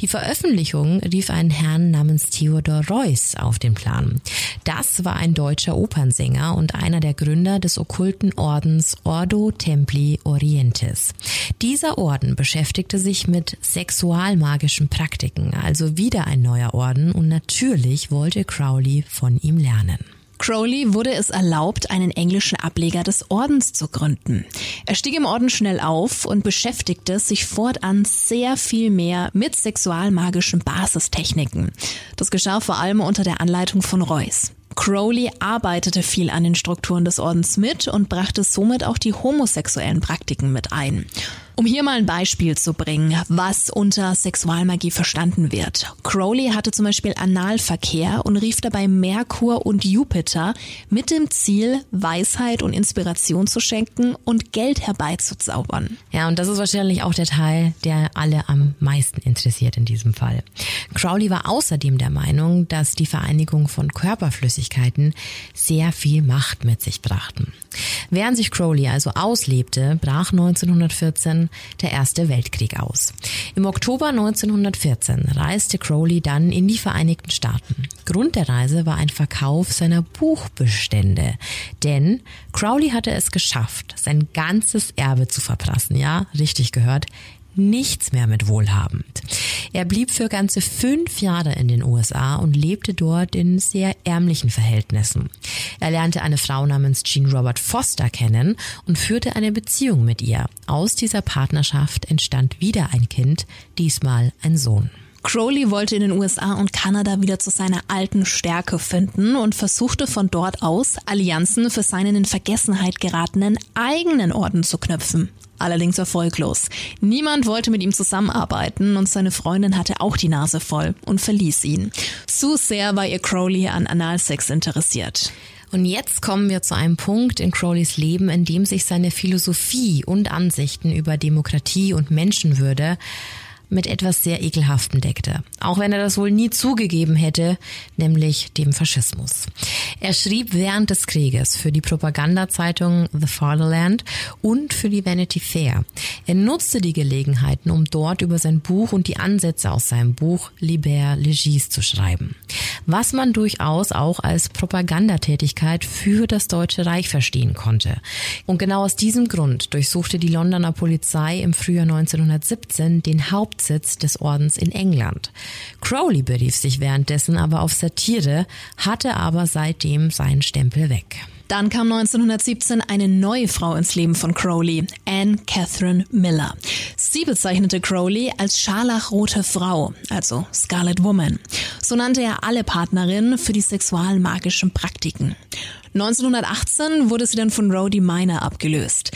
Die Veröffentlichung rief einen Herrn namens Theodor Reuss auf den Plan. Das war ein deutscher Opernsänger und einer der Gründer des okkulten Ordens Ordo Templi Orientis. Dieser Orden beschäftigte sich mit sexualmagischen Praktiken, also wieder ein neuer Orden und natürlich wollte Crowley von ihm lernen. Crowley wurde es erlaubt, einen englischen Ableger des Ordens zu gründen. Er stieg im Orden schnell auf und beschäftigte sich fortan sehr viel mehr mit sexualmagischen Basistechniken. Das geschah vor allem unter der Anleitung von Royce. Crowley arbeitete viel an den Strukturen des Ordens mit und brachte somit auch die homosexuellen Praktiken mit ein. Um hier mal ein Beispiel zu bringen, was unter Sexualmagie verstanden wird. Crowley hatte zum Beispiel Analverkehr und rief dabei Merkur und Jupiter mit dem Ziel, Weisheit und Inspiration zu schenken und Geld herbeizuzaubern. Ja, und das ist wahrscheinlich auch der Teil, der alle am meisten interessiert in diesem Fall. Crowley war außerdem der Meinung, dass die Vereinigung von Körperflüssigkeiten sehr viel Macht mit sich brachten. Während sich Crowley also auslebte, brach 1914 der Erste Weltkrieg aus. Im Oktober 1914 reiste Crowley dann in die Vereinigten Staaten. Grund der Reise war ein Verkauf seiner Buchbestände, denn Crowley hatte es geschafft, sein ganzes Erbe zu verprassen. Ja, richtig gehört nichts mehr mit wohlhabend. Er blieb für ganze fünf Jahre in den USA und lebte dort in sehr ärmlichen Verhältnissen. Er lernte eine Frau namens Jean Robert Foster kennen und führte eine Beziehung mit ihr. Aus dieser Partnerschaft entstand wieder ein Kind, diesmal ein Sohn. Crowley wollte in den USA und Kanada wieder zu seiner alten Stärke finden und versuchte von dort aus Allianzen für seinen in Vergessenheit geratenen eigenen Orden zu knüpfen allerdings erfolglos. Niemand wollte mit ihm zusammenarbeiten und seine Freundin hatte auch die Nase voll und verließ ihn. Zu sehr war ihr Crowley an Analsex interessiert. Und jetzt kommen wir zu einem Punkt in Crowleys Leben, in dem sich seine Philosophie und Ansichten über Demokratie und Menschenwürde mit etwas sehr Ekelhaftem deckte, auch wenn er das wohl nie zugegeben hätte, nämlich dem Faschismus. Er schrieb während des Krieges für die Propagandazeitung The Fatherland und für die Vanity Fair. Er nutzte die Gelegenheiten, um dort über sein Buch und die Ansätze aus seinem Buch Liber Legis zu schreiben, was man durchaus auch als Propagandatätigkeit für das Deutsche Reich verstehen konnte. Und genau aus diesem Grund durchsuchte die Londoner Polizei im Frühjahr 1917 den Hauptsitz des Ordens in England. Crowley berief sich währenddessen aber auf Satire, hatte aber seitdem seinen Stempel weg. Dann kam 1917 eine neue Frau ins Leben von Crowley, Anne Catherine Miller. Sie bezeichnete Crowley als scharlachrote Frau, also Scarlet Woman. So nannte er alle Partnerinnen für die sexualmagischen Praktiken. 1918 wurde sie dann von Rhodey Miner abgelöst.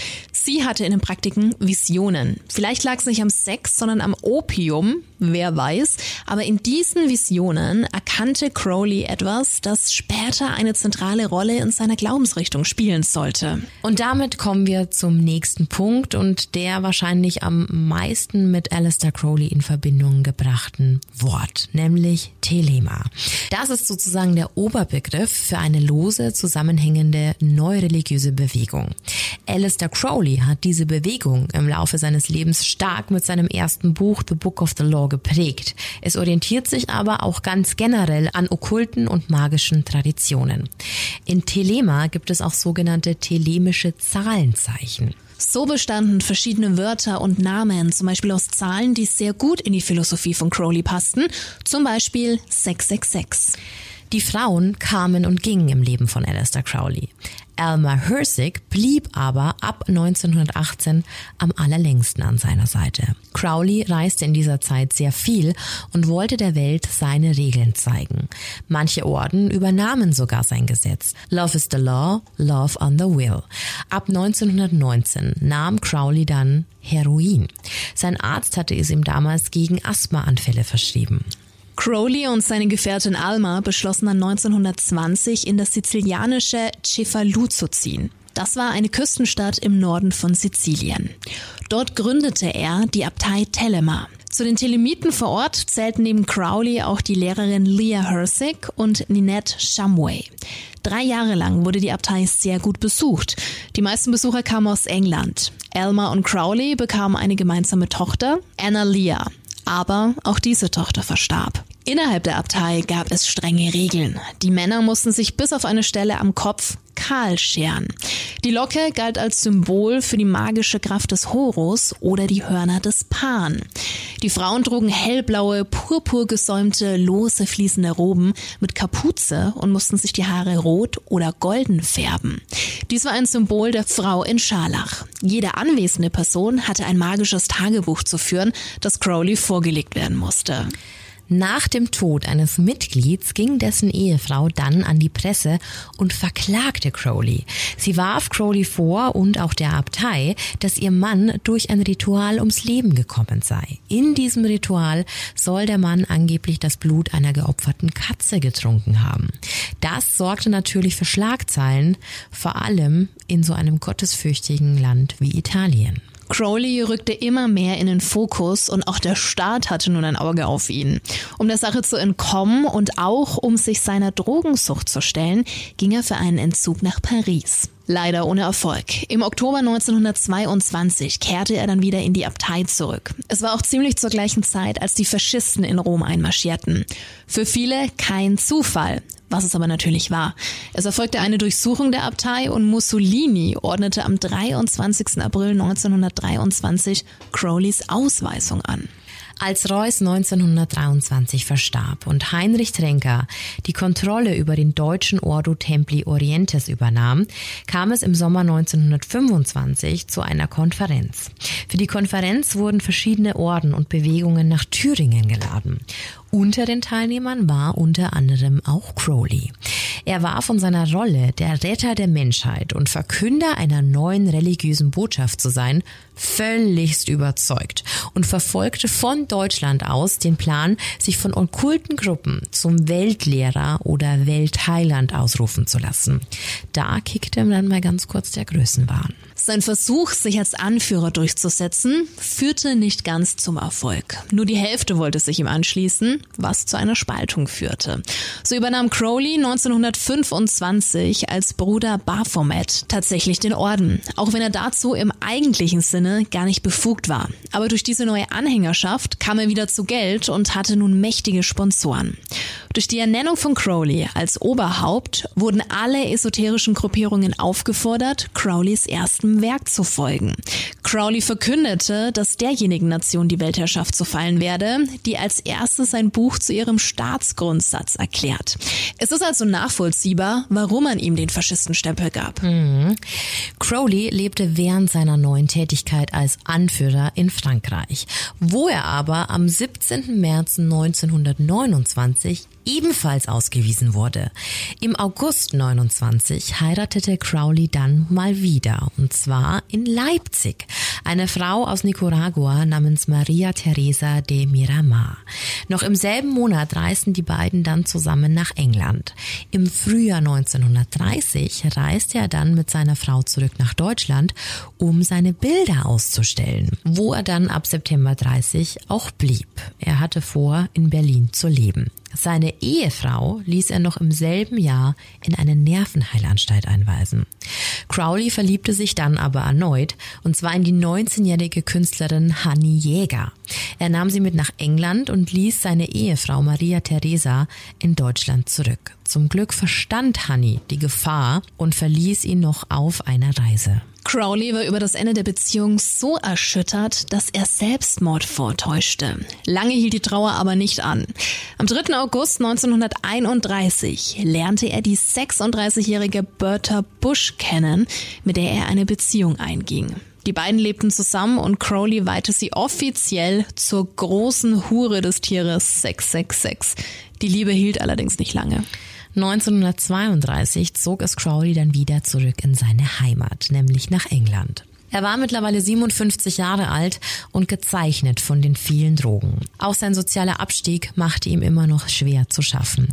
Sie hatte in den Praktiken Visionen. Vielleicht lag es nicht am Sex, sondern am Opium, wer weiß. Aber in diesen Visionen erkannte Crowley etwas, das später eine zentrale Rolle in seiner Glaubensrichtung spielen sollte. Und damit kommen wir zum nächsten Punkt und der wahrscheinlich am meisten mit Alistair Crowley in Verbindung gebrachten Wort, nämlich Telema. Das ist sozusagen der Oberbegriff für eine lose zusammenhängende neureligiöse Bewegung. Alistair Crowley hat diese Bewegung im Laufe seines Lebens stark mit seinem ersten Buch The Book of the Law geprägt. Es orientiert sich aber auch ganz generell an okkulten und magischen Traditionen. In Telema gibt es auch sogenannte telemische Zahlenzeichen. So bestanden verschiedene Wörter und Namen, zum Beispiel aus Zahlen, die sehr gut in die Philosophie von Crowley passten, zum Beispiel 666. Die Frauen kamen und gingen im Leben von Alistair Crowley. Alma Hersig blieb aber ab 1918 am allerlängsten an seiner Seite. Crowley reiste in dieser Zeit sehr viel und wollte der Welt seine Regeln zeigen. Manche Orden übernahmen sogar sein Gesetz. Love is the law, love on the will. Ab 1919 nahm Crowley dann Heroin. Sein Arzt hatte es ihm damals gegen Asthmaanfälle verschrieben. Crowley und seine Gefährtin Alma beschlossen dann 1920 in das sizilianische Cefalù zu ziehen. Das war eine Küstenstadt im Norden von Sizilien. Dort gründete er die Abtei Telema. Zu den Telemiten vor Ort zählten neben Crowley auch die Lehrerin Leah Hersig und Ninette Shumway. Drei Jahre lang wurde die Abtei sehr gut besucht. Die meisten Besucher kamen aus England. Elmer und Crowley bekamen eine gemeinsame Tochter, Anna Leah. Aber auch diese Tochter verstarb. Innerhalb der Abtei gab es strenge Regeln. Die Männer mussten sich bis auf eine Stelle am Kopf kahl scheren. Die Locke galt als Symbol für die magische Kraft des Horus oder die Hörner des Pan. Die Frauen trugen hellblaue, purpurgesäumte, lose fließende Roben mit Kapuze und mussten sich die Haare rot oder golden färben. Dies war ein Symbol der Frau in Scharlach. Jede anwesende Person hatte ein magisches Tagebuch zu führen, das Crowley vorgelegt werden musste. Nach dem Tod eines Mitglieds ging dessen Ehefrau dann an die Presse und verklagte Crowley. Sie warf Crowley vor und auch der Abtei, dass ihr Mann durch ein Ritual ums Leben gekommen sei. In diesem Ritual soll der Mann angeblich das Blut einer geopferten Katze getrunken haben. Das sorgte natürlich für Schlagzeilen, vor allem in so einem gottesfürchtigen Land wie Italien. Crowley rückte immer mehr in den Fokus und auch der Staat hatte nun ein Auge auf ihn. Um der Sache zu entkommen und auch um sich seiner Drogensucht zu stellen, ging er für einen Entzug nach Paris. Leider ohne Erfolg. Im Oktober 1922 kehrte er dann wieder in die Abtei zurück. Es war auch ziemlich zur gleichen Zeit, als die Faschisten in Rom einmarschierten. Für viele kein Zufall was es aber natürlich war. Es erfolgte eine Durchsuchung der Abtei und Mussolini ordnete am 23. April 1923 Crowleys Ausweisung an. Als Reuss 1923 verstarb und Heinrich Trenker die Kontrolle über den deutschen Ordo Templi Orientes übernahm, kam es im Sommer 1925 zu einer Konferenz. Für die Konferenz wurden verschiedene Orden und Bewegungen nach Thüringen geladen. Unter den Teilnehmern war unter anderem auch Crowley. Er war von seiner Rolle, der Retter der Menschheit und Verkünder einer neuen religiösen Botschaft zu sein, völligst überzeugt und verfolgte von Deutschland aus den Plan, sich von okkulten Gruppen zum Weltlehrer oder Weltheiland ausrufen zu lassen. Da kickte dann mal ganz kurz der Größenwahn. Sein Versuch, sich als Anführer durchzusetzen, führte nicht ganz zum Erfolg. Nur die Hälfte wollte sich ihm anschließen, was zu einer Spaltung führte. So übernahm Crowley 1925 als Bruder Baphomet tatsächlich den Orden, auch wenn er dazu im eigentlichen Sinne gar nicht befugt war. Aber durch diese neue Anhängerschaft kam er wieder zu Geld und hatte nun mächtige Sponsoren. Durch die Ernennung von Crowley als Oberhaupt wurden alle esoterischen Gruppierungen aufgefordert, Crowleys Werk zu folgen. Crowley verkündete, dass derjenigen Nation die Weltherrschaft zu fallen werde, die als erstes sein Buch zu ihrem Staatsgrundsatz erklärt. Es ist also nachvollziehbar, warum man ihm den Faschistenstempel gab. Mhm. Crowley lebte während seiner neuen Tätigkeit als Anführer in Frankreich, wo er aber am 17. März 1929 ebenfalls ausgewiesen wurde. Im August 29 heiratete Crowley dann mal wieder, und zwar in Leipzig, eine Frau aus Nicaragua namens Maria Teresa de Miramar. Noch im selben Monat reisten die beiden dann zusammen nach England. Im Frühjahr 1930 reiste er dann mit seiner Frau zurück nach Deutschland, um seine Bilder auszustellen, wo er dann ab September 30 auch blieb. Er hatte vor, in Berlin zu leben. Seine Ehefrau ließ er noch im selben Jahr in eine Nervenheilanstalt einweisen. Crowley verliebte sich dann aber erneut, und zwar in die 19-jährige Künstlerin Hanni Jäger. Er nahm sie mit nach England und ließ seine Ehefrau Maria Theresa in Deutschland zurück. Zum Glück verstand Hanni die Gefahr und verließ ihn noch auf einer Reise. Crowley war über das Ende der Beziehung so erschüttert, dass er Selbstmord vortäuschte. Lange hielt die Trauer aber nicht an. Am 3. August 1931 lernte er die 36-jährige Bertha Bush kennen, mit der er eine Beziehung einging. Die beiden lebten zusammen und Crowley weihte sie offiziell zur großen Hure des Tieres 666. Die Liebe hielt allerdings nicht lange. 1932 zog es Crowley dann wieder zurück in seine Heimat, nämlich nach England. Er war mittlerweile 57 Jahre alt und gezeichnet von den vielen Drogen. Auch sein sozialer Abstieg machte ihm immer noch schwer zu schaffen.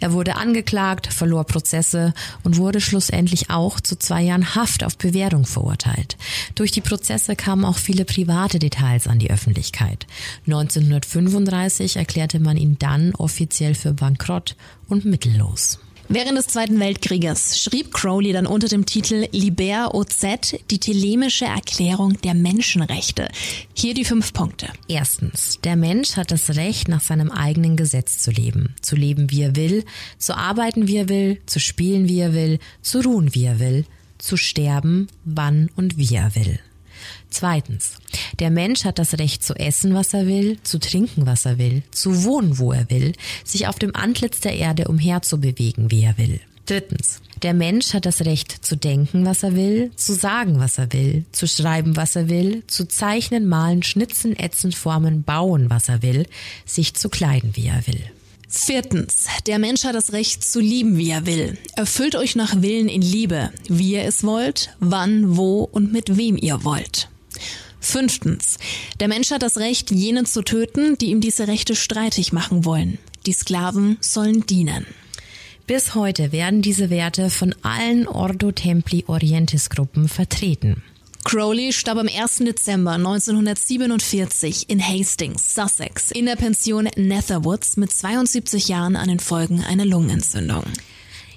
Er wurde angeklagt, verlor Prozesse und wurde schlussendlich auch zu zwei Jahren Haft auf Bewährung verurteilt. Durch die Prozesse kamen auch viele private Details an die Öffentlichkeit. 1935 erklärte man ihn dann offiziell für bankrott und mittellos. Während des Zweiten Weltkrieges schrieb Crowley dann unter dem Titel Liber OZ die telemische Erklärung der Menschenrechte. Hier die fünf Punkte. Erstens. Der Mensch hat das Recht, nach seinem eigenen Gesetz zu leben. Zu leben, wie er will, zu arbeiten, wie er will, zu spielen, wie er will, zu ruhen, wie er will, zu sterben, wann und wie er will. Zweitens. Der Mensch hat das Recht zu essen, was er will, zu trinken, was er will, zu wohnen, wo er will, sich auf dem Antlitz der Erde umherzubewegen, wie er will. Drittens. Der Mensch hat das Recht zu denken, was er will, zu sagen, was er will, zu schreiben, was er will, zu zeichnen, malen, schnitzen, ätzen, formen, bauen, was er will, sich zu kleiden, wie er will. Viertens. Der Mensch hat das Recht zu lieben, wie er will. Erfüllt euch nach Willen in Liebe, wie ihr es wollt, wann, wo und mit wem ihr wollt. Fünftens. Der Mensch hat das Recht, jenen zu töten, die ihm diese Rechte streitig machen wollen. Die Sklaven sollen dienen. Bis heute werden diese Werte von allen Ordo Templi Orientis Gruppen vertreten. Crowley starb am 1. Dezember 1947 in Hastings, Sussex, in der Pension Netherwoods mit 72 Jahren an den Folgen einer Lungenentzündung.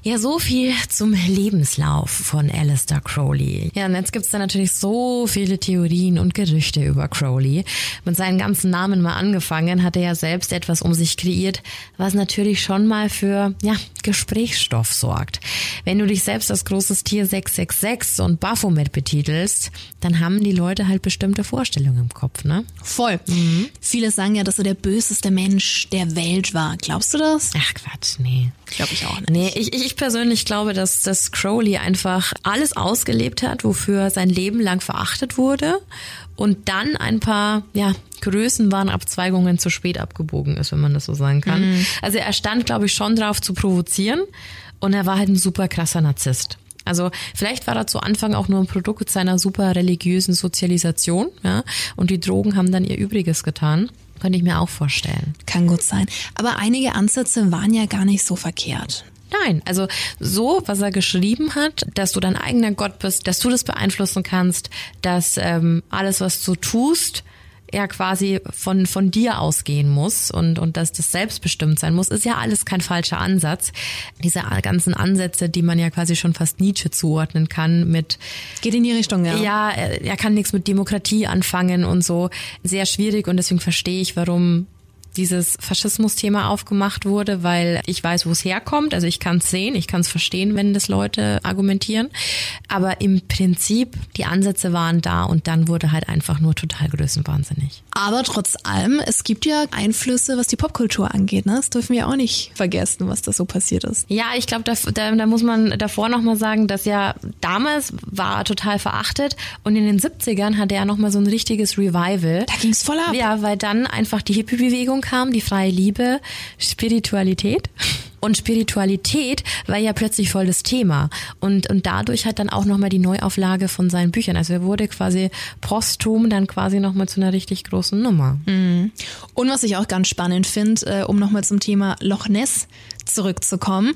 Ja, so viel zum Lebenslauf von Alistair Crowley. Ja, und jetzt gibt's da natürlich so viele Theorien und Gerüchte über Crowley. Mit seinen ganzen Namen mal angefangen, hat er ja selbst etwas um sich kreiert, was natürlich schon mal für, ja, Gesprächsstoff sorgt. Wenn du dich selbst als großes Tier 666 und Baphomet betitelst, dann haben die Leute halt bestimmte Vorstellungen im Kopf, ne? Voll. Mhm. Viele sagen ja, dass er der böseste Mensch der Welt war. Glaubst du das? Ach Quatsch, nee. Glaube ich auch nicht. Nee, ich, ich persönlich glaube, dass, dass Crowley einfach alles ausgelebt hat, wofür sein Leben lang verachtet wurde und dann ein paar, ja, Größenwahnabzweigungen zu spät abgebogen ist, wenn man das so sagen kann. Mhm. Also er stand, glaube ich, schon drauf zu provozieren und er war halt ein super krasser Narzisst. Also vielleicht war er zu Anfang auch nur ein Produkt seiner super religiösen Sozialisation, ja, und die Drogen haben dann ihr Übriges getan. Könnte ich mir auch vorstellen. Kann gut sein. Aber einige Ansätze waren ja gar nicht so verkehrt. Nein, also so, was er geschrieben hat, dass du dein eigener Gott bist, dass du das beeinflussen kannst, dass ähm, alles, was du tust, ja quasi von, von dir ausgehen muss und, und dass das selbstbestimmt sein muss, ist ja alles kein falscher Ansatz. Diese ganzen Ansätze, die man ja quasi schon fast Nietzsche zuordnen kann mit Geht in die Richtung, ja. Ja, er, er kann nichts mit Demokratie anfangen und so. Sehr schwierig und deswegen verstehe ich, warum dieses Faschismus-Thema aufgemacht wurde, weil ich weiß, wo es herkommt. Also ich kann es sehen, ich kann es verstehen, wenn das Leute argumentieren. Aber im Prinzip, die Ansätze waren da und dann wurde halt einfach nur total größenwahnsinnig. Aber trotz allem, es gibt ja Einflüsse, was die Popkultur angeht. Ne? Das dürfen wir auch nicht vergessen, was da so passiert ist. Ja, ich glaube, da, da, da muss man davor nochmal sagen, dass ja damals war total verachtet und in den 70ern hatte er nochmal so ein richtiges Revival. Da ging's voll ab. Ja, weil dann einfach die Hippie-Bewegung kam, die freie Liebe, Spiritualität. Und Spiritualität war ja plötzlich voll das Thema. Und, und dadurch hat dann auch nochmal die Neuauflage von seinen Büchern. Also er wurde quasi posthum dann quasi nochmal zu einer richtig großen Nummer. Und was ich auch ganz spannend finde, äh, um nochmal zum Thema Loch Ness zurückzukommen.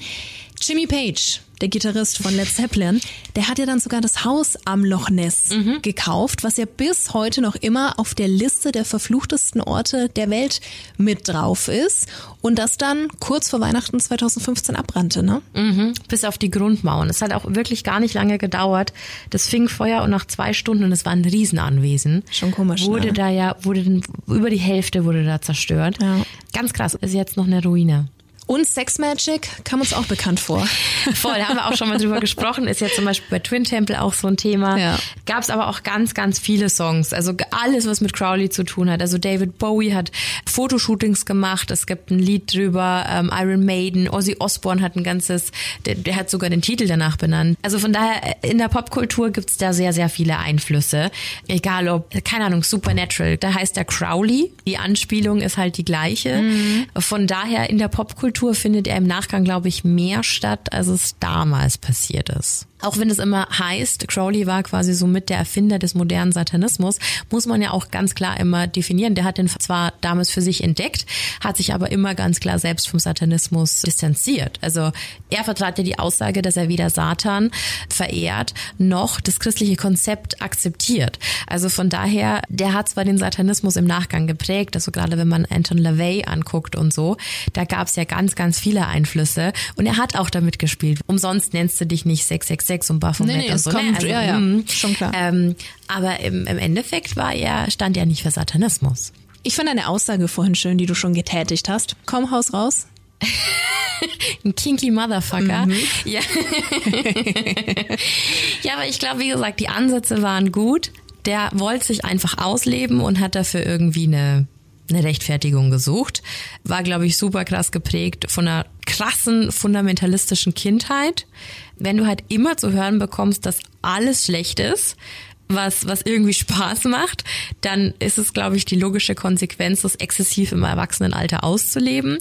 Jimmy Page, der Gitarrist von Led Zeppelin, der hat ja dann sogar das Haus am Loch Ness gekauft, was ja bis heute noch immer auf der Liste der verfluchtesten Orte der Welt mit drauf ist und das dann kurz vor Weihnachten 2015 abbrannte, ne? Mhm, bis auf die Grundmauern. Es hat auch wirklich gar nicht lange gedauert. Das fing Feuer und nach zwei Stunden, und es war ein Riesenanwesen. Schon komisch, Wurde ne? da ja, wurde über die Hälfte wurde da zerstört. Ja. Ganz krass. Ist jetzt noch eine Ruine. Und Sex Magic kam uns auch bekannt vor. Voll, da haben wir auch schon mal drüber gesprochen. Ist jetzt zum Beispiel bei Twin Temple auch so ein Thema. Ja. Gab es aber auch ganz, ganz viele Songs. Also alles, was mit Crowley zu tun hat. Also David Bowie hat Fotoshootings gemacht. Es gibt ein Lied drüber. Ähm, Iron Maiden, Ozzy Osbourne hat ein ganzes, der, der hat sogar den Titel danach benannt. Also von daher, in der Popkultur gibt's da sehr, sehr viele Einflüsse. Egal ob, keine Ahnung, Supernatural, da heißt der Crowley. Die Anspielung ist halt die gleiche. Von daher, in der Popkultur findet er im Nachgang, glaube ich, mehr statt, als es damals passiert ist. Auch wenn es immer heißt, Crowley war quasi so mit der Erfinder des modernen Satanismus, muss man ja auch ganz klar immer definieren. Der hat den zwar damals für sich entdeckt, hat sich aber immer ganz klar selbst vom Satanismus distanziert. Also er vertrat ja die Aussage, dass er weder Satan verehrt, noch das christliche Konzept akzeptiert. Also von daher, der hat zwar den Satanismus im Nachgang geprägt, also gerade wenn man Anton LaVey anguckt und so, da gab es ja ganz, ganz viele Einflüsse und er hat auch damit gespielt. Umsonst nennst du dich nicht 666 und Baphomet Nee, nee, und so. kommt- ne? ja, ja, mm, schon klar. Ähm, aber im, im Endeffekt war er, stand er nicht für Satanismus. Ich fand eine Aussage vorhin schön, die du schon getätigt hast. Komm, Haus raus. Ein kinky Motherfucker. Ja. ja, aber ich glaube, wie gesagt, die Ansätze waren gut. Der wollte sich einfach ausleben und hat dafür irgendwie eine, eine Rechtfertigung gesucht. War, glaube ich, super krass geprägt von einer krassen fundamentalistischen Kindheit. Wenn du halt immer zu hören bekommst, dass alles schlecht ist, was, was irgendwie Spaß macht, dann ist es, glaube ich, die logische Konsequenz, das exzessiv im Erwachsenenalter auszuleben.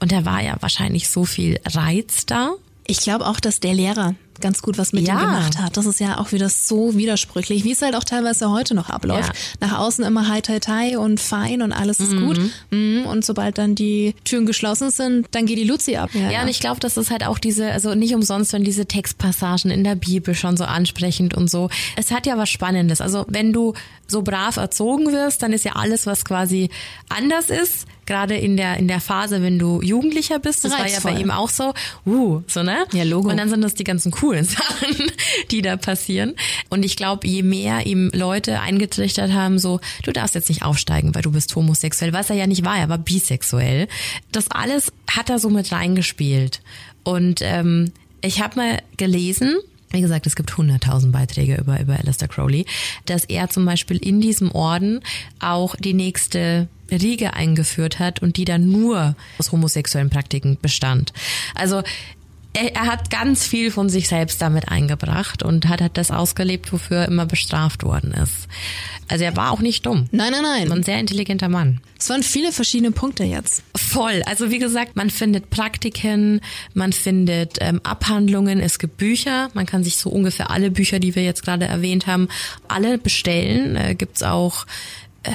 Und da war ja wahrscheinlich so viel Reiz da. Ich glaube auch, dass der Lehrer ganz gut was mit Ja. ihm gemacht hat. Das ist ja auch wieder so widersprüchlich, wie es halt auch teilweise heute noch abläuft. Ja. Nach außen immer hi tai tai und fein und alles ist gut. Mhm. Und sobald dann die Türen geschlossen sind, dann geht die Luzi ab. Ja, und ich glaube, das ist halt auch diese, also nicht umsonst, wenn diese Textpassagen in der Bibel schon so ansprechend und so. Es hat ja was Spannendes. Also wenn du so brav erzogen wirst, dann ist ja alles, was quasi anders ist, gerade in der in der Phase, wenn du Jugendlicher bist, das war ja Reizvoll. bei ihm auch so, uh, so ne? Ja, Logo. Und dann sind das die ganzen coolen Sachen, die da passieren. Und ich glaube, je mehr ihm Leute eingetrichtert haben, so, du darfst jetzt nicht aufsteigen, weil du bist homosexuell, was er ja nicht war, er war bisexuell. Das alles hat er so mit reingespielt. Und ähm, ich habe mal gelesen, wie gesagt, es gibt 100.000 Beiträge über, über Aleister Crowley, dass er zum Beispiel in diesem Orden auch die nächste Riege eingeführt hat und die dann nur aus homosexuellen Praktiken bestand. Also er, er hat ganz viel von sich selbst damit eingebracht und hat, hat das ausgelebt, wofür er immer bestraft worden ist. Also er war auch nicht dumm. Nein, nein, nein. Ein sehr intelligenter Mann. Es waren viele verschiedene Punkte jetzt. Voll. Also wie gesagt, man findet Praktiken, man findet ähm, Abhandlungen, es gibt Bücher. Man kann sich so ungefähr alle Bücher, die wir jetzt gerade erwähnt haben, alle bestellen. Äh, gibt's auch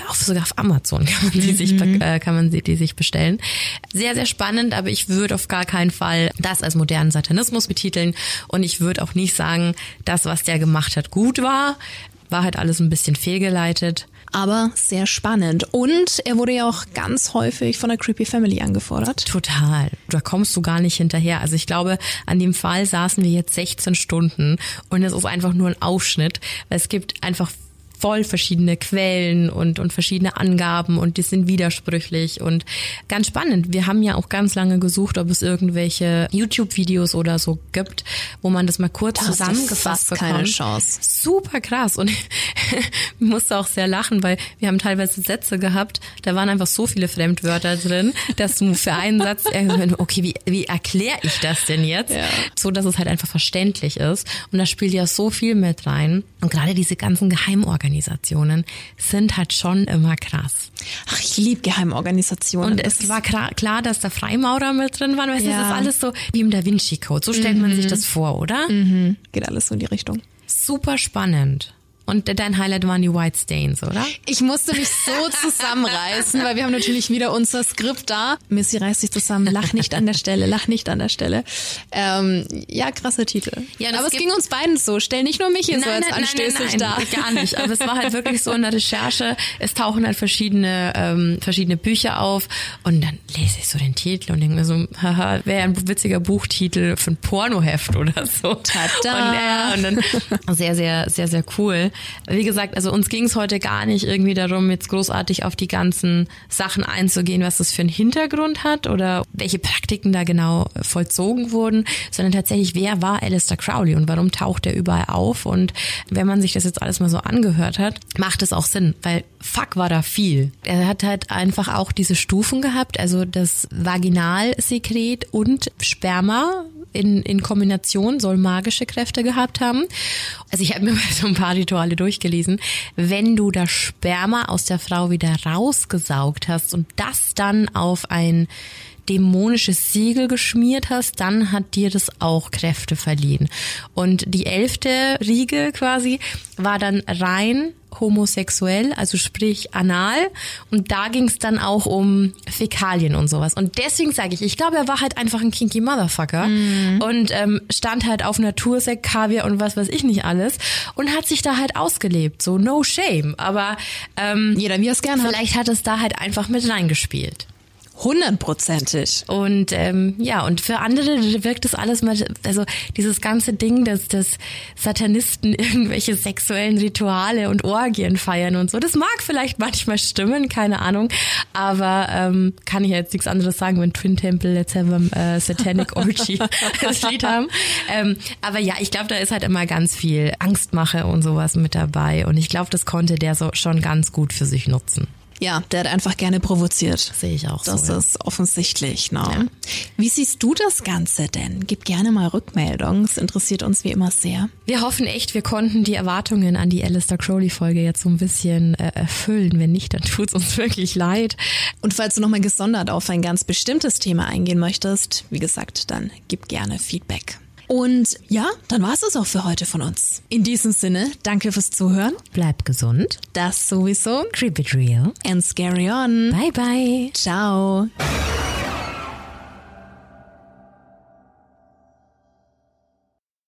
auch sogar auf Amazon kann man die, sich, Mhm. äh, kann man die sich bestellen. Sehr, sehr spannend, aber ich würde auf gar keinen Fall das als modernen Satanismus betiteln und ich würde auch nicht sagen, das, was der gemacht hat, gut war. War halt alles ein bisschen fehlgeleitet. Aber sehr spannend. Und er wurde ja auch ganz häufig von der Creepy Family angefordert. Total. Da kommst du gar nicht hinterher. Also ich glaube, an dem Fall saßen wir jetzt 16 Stunden und es ist einfach nur ein Ausschnitt, weil es gibt einfach voll verschiedene Quellen und, und verschiedene Angaben und die sind widersprüchlich und ganz spannend. Wir haben ja auch ganz lange gesucht, ob es irgendwelche YouTube-Videos oder so gibt, wo man das mal kurz Da hast du zusammengefasst fast keine bekommt. Chance. Super krass und ich musste auch sehr lachen, weil wir haben teilweise Sätze gehabt, da waren einfach so viele Fremdwörter drin, dass du für einen Satz, okay, wie, wie erkläre ich das denn jetzt? Ja. So, dass es halt einfach verständlich ist und da spielt ja so viel mit rein und gerade diese ganzen Geheimorganisationen sind halt schon immer krass. Ach, ich liebe Geheimorganisationen. Und es war klar, dass da Freimaurer mit drin waren, weißt du, Ja. das ist alles so wie im Da Vinci Code. So stellt man sich das vor, oder? Geht alles so in die Richtung. Super spannend. Und dein Highlight waren die White Stains, oder? Ich musste mich so zusammenreißen, weil wir haben natürlich wieder unser Skript da. Missy reißt sich zusammen, lach nicht an der Stelle, lach nicht an der Stelle. Ähm, ja, krasser Titel. Ja, Aber es ging uns beiden so. Stell nicht nur mich hier so als anstößig da. gar nicht. Aber es war halt wirklich so in der Recherche. Es tauchen halt verschiedene ähm, verschiedene Bücher auf und dann lese ich so den Titel und denke mir so, haha, wäre ein witziger Buchtitel für ein Pornoheft oder so. Tada. Und, ja, und dann sehr sehr sehr sehr cool. Wie gesagt, also uns ging es heute gar nicht irgendwie darum, jetzt großartig auf die ganzen Sachen einzugehen, was das für einen Hintergrund hat oder welche Praktiken da genau vollzogen wurden, sondern tatsächlich, wer war Alistair Crowley und warum taucht er überall auf? Und wenn man sich das jetzt alles mal so angehört hat, macht es auch Sinn, weil fuck war da viel. Er hat halt einfach auch diese Stufen gehabt, also das Vaginalsekret und Sperma in, in Kombination soll magische Kräfte gehabt haben. Also ich habe mir mal so ein paar Rituale durchgelesen. Wenn du das Sperma aus der Frau wieder rausgesaugt hast und das dann auf ein dämonisches Siegel geschmiert hast, dann hat dir das auch Kräfte verliehen. Und die elfte Riege quasi war dann rein homosexuell, also sprich anal. Und da ging es dann auch um Fäkalien und sowas. Und deswegen sage ich, ich glaube, er war halt einfach ein kinky Motherfucker und ähm, stand halt auf Natursekt, Kaviar und was weiß ich nicht alles und hat sich da halt ausgelebt. So no shame. Aber ähm, Jeder, wie er es gern hat. vielleicht hat es da halt einfach mit reingespielt. Hundertprozentig. Und ähm, ja, und für andere wirkt das alles mal, also dieses ganze Ding, dass, dass Satanisten irgendwelche sexuellen Rituale und Orgien feiern und so, das mag vielleicht manchmal stimmen, keine Ahnung, aber ähm, kann ich jetzt nichts anderes sagen, wenn Twin Temple Let's Have a äh, Satanic Orgy das Lied haben. Ähm, aber ja, ich glaube, da ist halt immer ganz viel Angstmache und sowas mit dabei und ich glaube, das konnte der so schon ganz gut für sich nutzen. Ja, der hat einfach gerne provoziert. Sehe ich auch Das so. ja. ist offensichtlich. Ne? Wie siehst du das Ganze denn? Gib gerne mal Rückmeldung. Es interessiert uns wie immer sehr. Wir hoffen echt, wir konnten die Erwartungen an die Alistair Crowley-Folge jetzt so ein bisschen äh, erfüllen. Wenn nicht, dann tut's uns wirklich leid. Und falls du nochmal gesondert auf ein ganz bestimmtes Thema eingehen möchtest, wie gesagt, dann gib gerne Feedback. Und ja, dann war's es auch für heute von uns. In diesem Sinne, danke fürs Zuhören. Bleib gesund. Das sowieso. Creep it real. And scary on. Bye bye. Ciao.